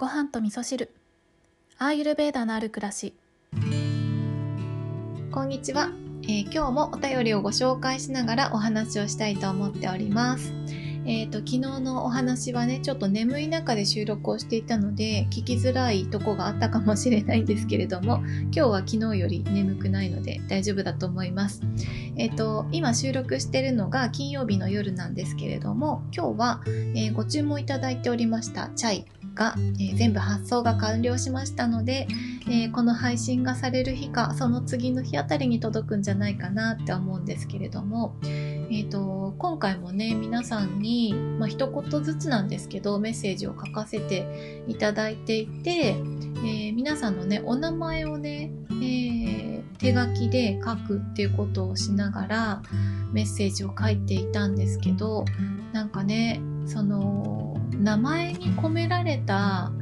ご飯と味噌汁アーユルベーダのある暮らしこんにちは、えー今日もお便りをご紹介しながらお話をしたいと思っております。えーと昨日のお話はねちょっと眠い中で収録をしていたので聞きづらいとこがあったかもしれないんですけれども今日は昨日より眠くないので大丈夫だと思います。えっ、と今収録してるのが金曜日の夜なんですけれども今日は、えーご注文いただいておりましたチャイが、えー全部発送が完了しましたので、えーこの配信がされる日かその次の日あたりに届くんじゃないかなって思うんですけれども、えー、と今回もね皆さんに、まあ一言ずつなんですけどメッセージを書かせていただいていて、えー皆さんのねお名前をね、えー手書きで書くっていうことをしながらメッセージを書いていたんですけどなんかねその名前に込められた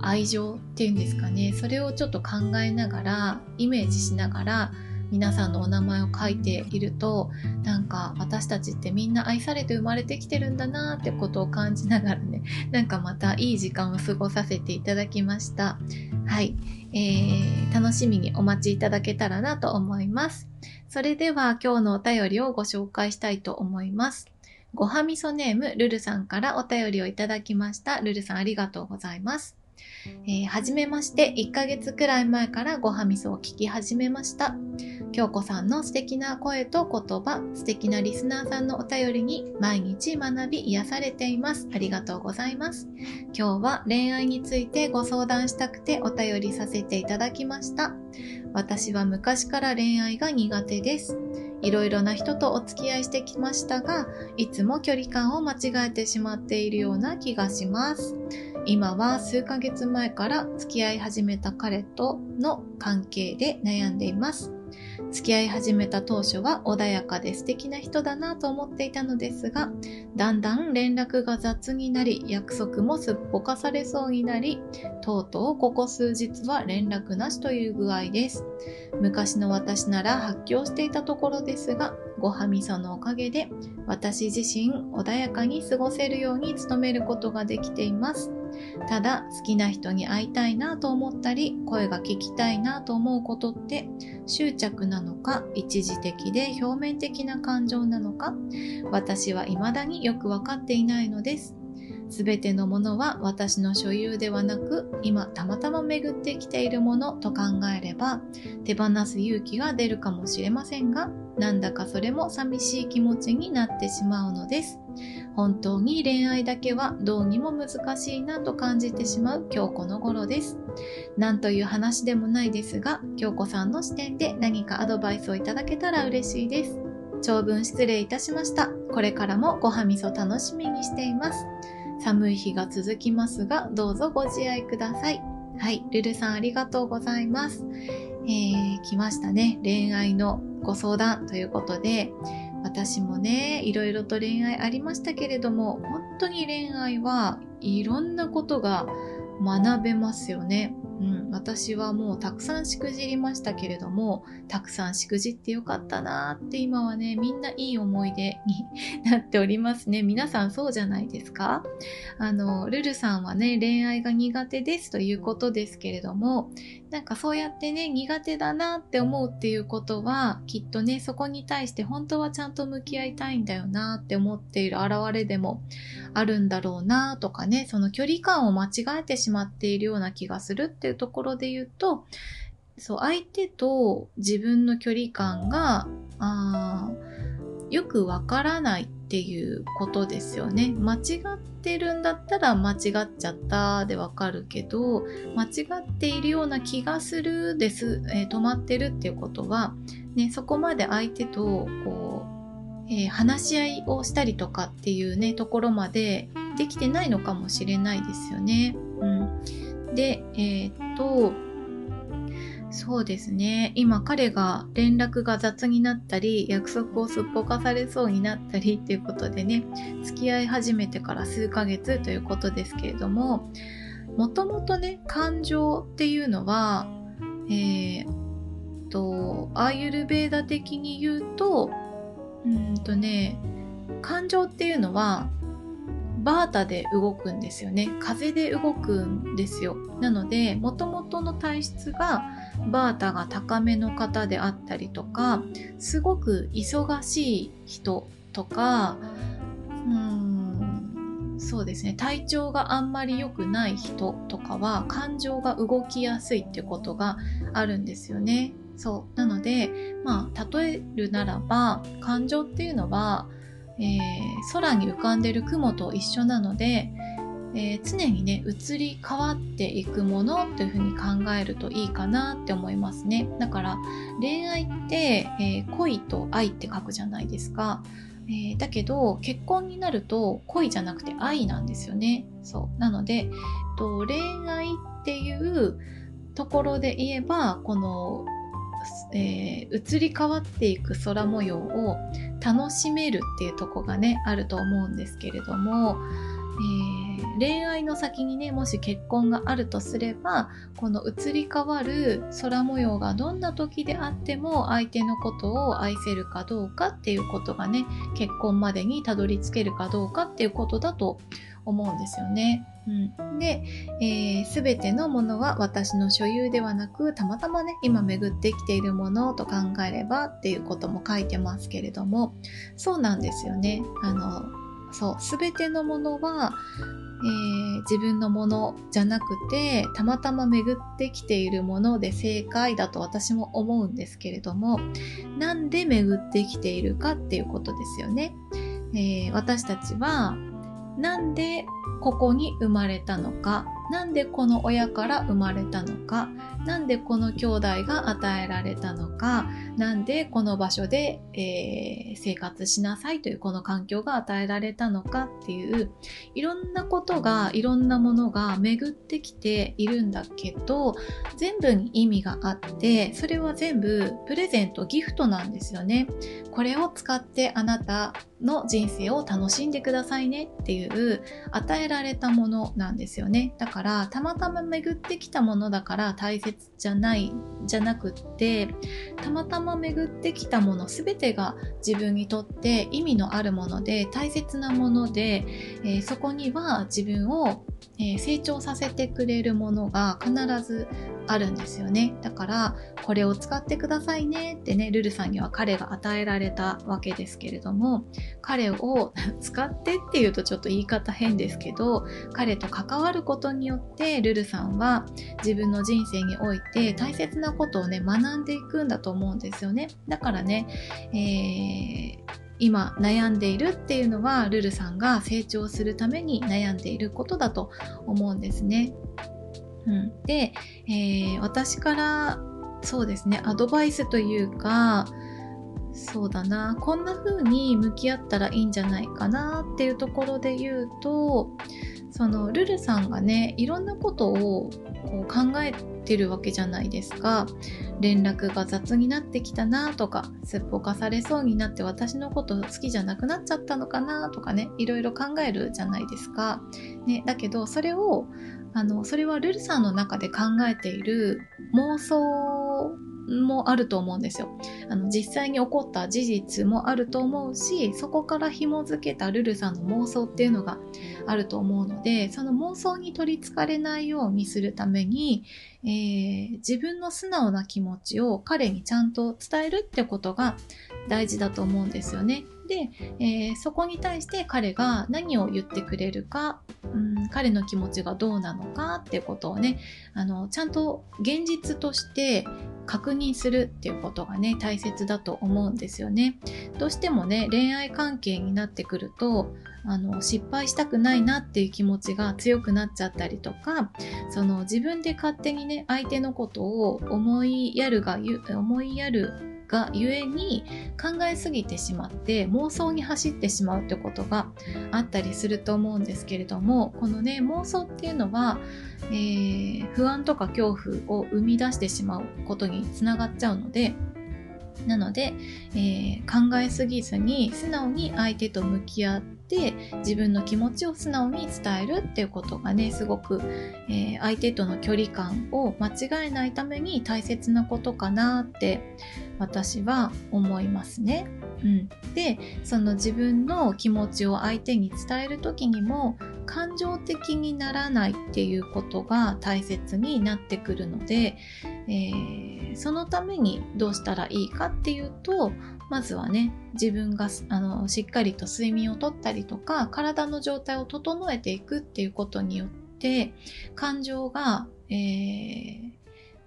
愛情っていうんですかね。それをちょっと考えながらイメージしながら皆さんのお名前を書いているとなんか私たちってみんな愛されて生まれてきてるんだなってことを感じながらね なんかまたいい時間を過ごさせていただきました。はい、えー、楽しみにお待ちいただけたらなと思います。それでは今日のお便りをご紹介したいと思います。ごはみそネームルルさんからお便りをいただきました。ルルさんありがとうございます。えーはじめまして。1ヶ月くらい前からごはみそを聞き始めました。京子さんの素敵な声と言葉素敵なリスナーさんのお便りに毎日学び癒されています。ありがとうございます。今日は恋愛についてご相談したくてお便りさせていただきました。私は昔から恋愛が苦手です。いろいろな人とお付き合いしてきましたがいつも距離感を間違えてしまっているような気がします。今は数ヶ月前から付き合い始めた彼との関係で悩んでいます。付き合い始めた当初は穏やかで素敵な人だなと思っていたのですがだんだん連絡が雑になり約束もすっぽかされそうになりとうとうここ数日は連絡なしという具合です。昔の私なら発狂していたところですがごはみそのおかげで私自身穏やかに過ごせるように努めることができています。ただ好きな人に会いたいなと思ったり声が聞きたいなと思うことって執着なのか一時的で表面的な感情なのか私は未だによく分かっていないのです。全てのものは私の所有ではなく今たまたま巡ってきているものと考えれば手放す勇気が出るかもしれませんがなんだかそれも寂しい気持ちになってしまうのです。本当に恋愛だけはどうにも難しいなと感じてしまう今日この頃です。なんという話でもないですが京子さんの視点で何かアドバイスをいただけたら嬉しいです。長文失礼いたしました。これからもごはみそ楽しみにしています。寒い日が続きますがどうぞご自愛ください。はいルルさんありがとうございます。えー、来ましたね。恋愛のご相談ということで私もねいろいろと恋愛ありましたけれども本当に恋愛はいろんなことが学べますよね。うん、私はもうたくさんしくじりましたけれどもたくさんしくじってよかったなーって今はねみんないい思い出になっておりますね。皆さんそうじゃないですか？あのルルさんはね恋愛が苦手ですということですけれどもなんかそうやってね苦手だなって思うっていうことはきっとねそこに対して本当はちゃんと向き合いたいんだよなって思っている現れでもあるんだろうなとかねその距離感を間違えてしまっているような気がするっていうところころで言うとそう相手と自分の距離感があよくわからないっていうことですよね間違ってるんだったら間違っちゃったでわかるけど間違っているような気がするです、えー止まってるっていうことは、ね、そこまで相手とこう、えー話し合いをしたりとかっていうねところまでできてないのかもしれないですよね。うん、でえーっとそうですね。今彼が連絡が雑になったり約束をすっぽかされそうになったりっていうことでね付き合い始めてから数ヶ月ということですけれどももともとね感情っていうのはえーっとアーユルベーダ的に言うとうんとね感情っていうのはバータで動くんですよね。風で動くんですよ。なのでもともとの体質がバータが高めの方であったりとかすごく忙しい人とかうんそうですね。体調があんまり良くない人とかは感情が動きやすいってことがあるんですよね。そう。なのでまあ例えるならば感情っていうのは、えー、空に浮かんでる雲と一緒なのでえー、常にね移り変わっていくものというふうに考えるといいかなって思いますね。だから恋愛って、えー、恋と愛って書くじゃないですか、えー、だけど結婚になると恋じゃなくて愛なんですよね。そう。なのでと恋愛っていうところで言えばこのえ、移り変わっていく空模様を楽しめるっていうとこがねあると思うんですけれども、えー、恋愛の先にねもし結婚があるとすればこの移り変わる空模様がどんな時であっても相手のことを愛せるかどうかっていうことがね結婚までにたどり着けるかどうかっていうことだと思うんですよね。うん、で、えー、全てのものは私の所有ではなくたまたまね今巡ってきているものと考えればっていうことも書いてますけれどもそうなんですよね。あのそう全てのものは、えー、自分のものじゃなくてたまたま巡ってきているもので正解だと私も思うんですけれどもなんで巡ってきているかっていうことですよね。えー、私たちはなんでここに生まれたのか。なんでこの親から生まれたのか？なんでこの兄弟が与えられたのか？なんでこの場所で、えー、生活しなさいというこの環境が与えられたのか？っていういろんなことがいろんなものが巡ってきているんだけど全部に意味があってそれは全部プレゼントギフトなんですよね。これを使ってあなたの人生を楽しんでくださいねっていう与えられたものなんですよね。だからからたまたま巡ってきたものだから大切じゃないじゃなくってたまたま巡ってきたもの全てが自分にとって意味のあるもので大切なもので、えー、そこには自分を、え、成長させてくれるものが必ずあるんですよね。だからこれを使ってくださいね。ってねルルさんには彼が与えられたわけですけれども彼を 使ってっていうとちょっと言い方変ですけど彼と関わることによってルルさんは自分の人生において大切なことをね学んでいくんだと思うんですよね。だからね、えー今悩んでいるっていうのはルルさんが成長するために悩んでいることだと思うんですね。うん、で、えー、私からそうですねアドバイスというかそうだなこんな風に向き合ったらいいんじゃないかなっていうところで言うとそのルルさんがねいろんなことをこう考えてるわけじゃないですか。連絡が雑になってきたなとかすっぽかされそうになって私のこと好きじゃなくなっちゃったのかなとかねいろいろ考えるじゃないですか、ね、だけどそれをあのそれはルルさんの中で考えている妄想もあると思うんですよあの実際に起こった事実もあると思うしそこから紐づけたルルさんの妄想っていうのがあると思うのでその妄想に取りつかれないようにするために、えー、自分の素直な気持ちを彼にちゃんと伝えるってことが大事だと思うんですよね。で、えー、そこに対して彼が何を言ってくれるか、うん、彼の気持ちがどうなのかっていうことをねあのちゃんと現実として確認するっていうことがね大切だと思うんですよね。どうしてもね恋愛関係になってくるとあの失敗したくないなっていう気持ちが強くなっちゃったりとかその自分で勝手にね相手のことを思いやるが思いやるがゆえに考えすぎてしまって妄想に走ってしまうってことがあったりすると思うんですけれどもこのね妄想っていうのは、えー、不安とか恐怖を生み出してしまうことにつながっちゃうのでなので、えー、考えすぎずに素直に相手と向き合ってって自分の気持ちを素直に伝えるっていうことがねすごく、えー、相手との距離感を間違えないために大切なことかなって私は思いますね。うん、でその自分の気持ちを相手に伝える時にも感情的にならないっていうことが大切になってくるので、えー、そのためにどうしたらいいかっていうとまずはね自分があのしっかりと睡眠をとったりとか体の状態を整えていくっていうことによって感情が、えー、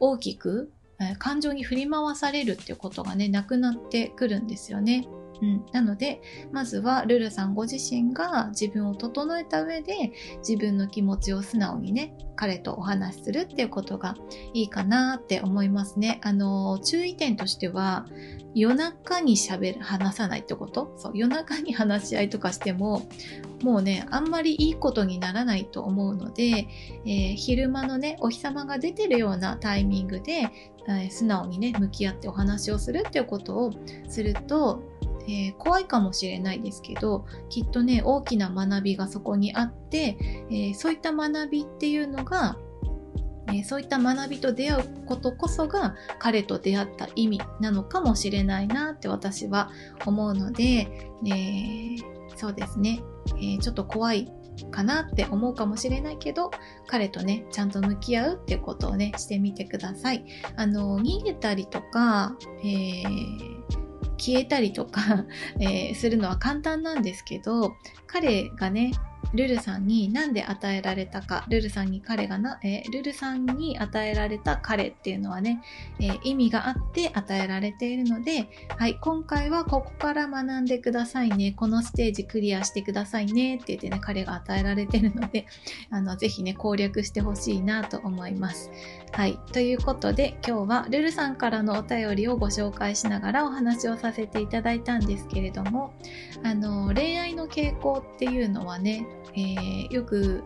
大きく感情に振り回されるっていうことがねなくなってくるんですよね。うん、なのでまずはルルさんご自身が自分を整えた上で自分の気持ちを素直にね彼とお話しするっていうことがいいかなって思いますね。あの注意点としては夜中に喋る話さないってこと？そう夜中に話し合いとかしてももうねあんまりいいことにならないと思うので、えー、昼間のねお日様が出てるようなタイミングで、えー、素直にね向き合ってお話をするっていうことをするとえー、怖いかもしれないですけどきっとね大きな学びがそこにあって、えー、そういった学びっていうのがえそういった学びと出会うことこそが彼と出会った意味なのかもしれないなって私は思うので、え、そうですね、え、ちょっと怖いかなって思うかもしれないけど彼とねちゃんと向き合うっていうことをねしてみてください。あの逃げたりとか、えー消えたりとか えー、するのは簡単なんですけど彼がねルルさんに何で与えられたか、ルルさんに彼がな、えー、ルルさんに与えられた彼っていうのはね、えー、意味があって与えられているので、はい、今回はここから学んでくださいね、このステージクリアしてくださいねって言ってね、彼が与えられてるので、あの、ぜひね、攻略してほしいなと思います。はい、ということで今日はルルさんからのお便りをご紹介しながらお話をさせていただいたんですけれども、あの、恋愛の傾向っていうのはね、えー、よく、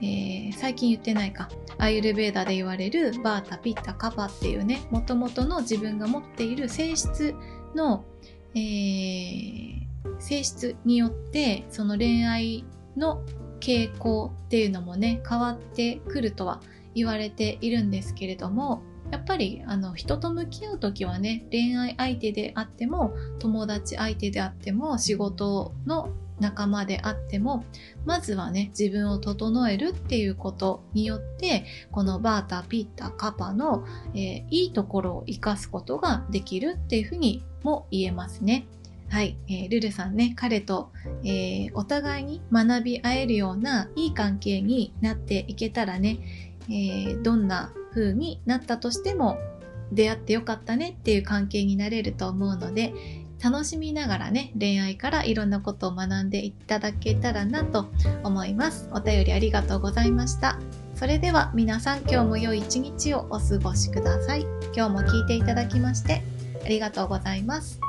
えー、最近言ってないか。アイルベーダで言われるバータピッタカパっていうねもともとの自分が持っている性質の、えー、性質によってその恋愛の傾向っていうのもね変わってくるとは言われているんですけれどもやっぱりあの人と向き合う時はね恋愛相手であっても友達相手であっても仕事の仲間であってもまずはね自分を整えるっていうことによってこのバータピッタカパの、えー、いいところを生かすことができるっていうふうにも言えますね。はい、えー、ルルさんね彼と、えー、お互いに学び合えるようないい関係になっていけたらね、えー、どんな風になったとしても出会ってよかったねっていう関係になれると思うので、楽しみながらね、恋愛からいろんなことを学んでいただけたらなと思います。お便りありがとうございました。それでは皆さん今日も良い一日をお過ごしください。今日も聞いていただきましてありがとうございます。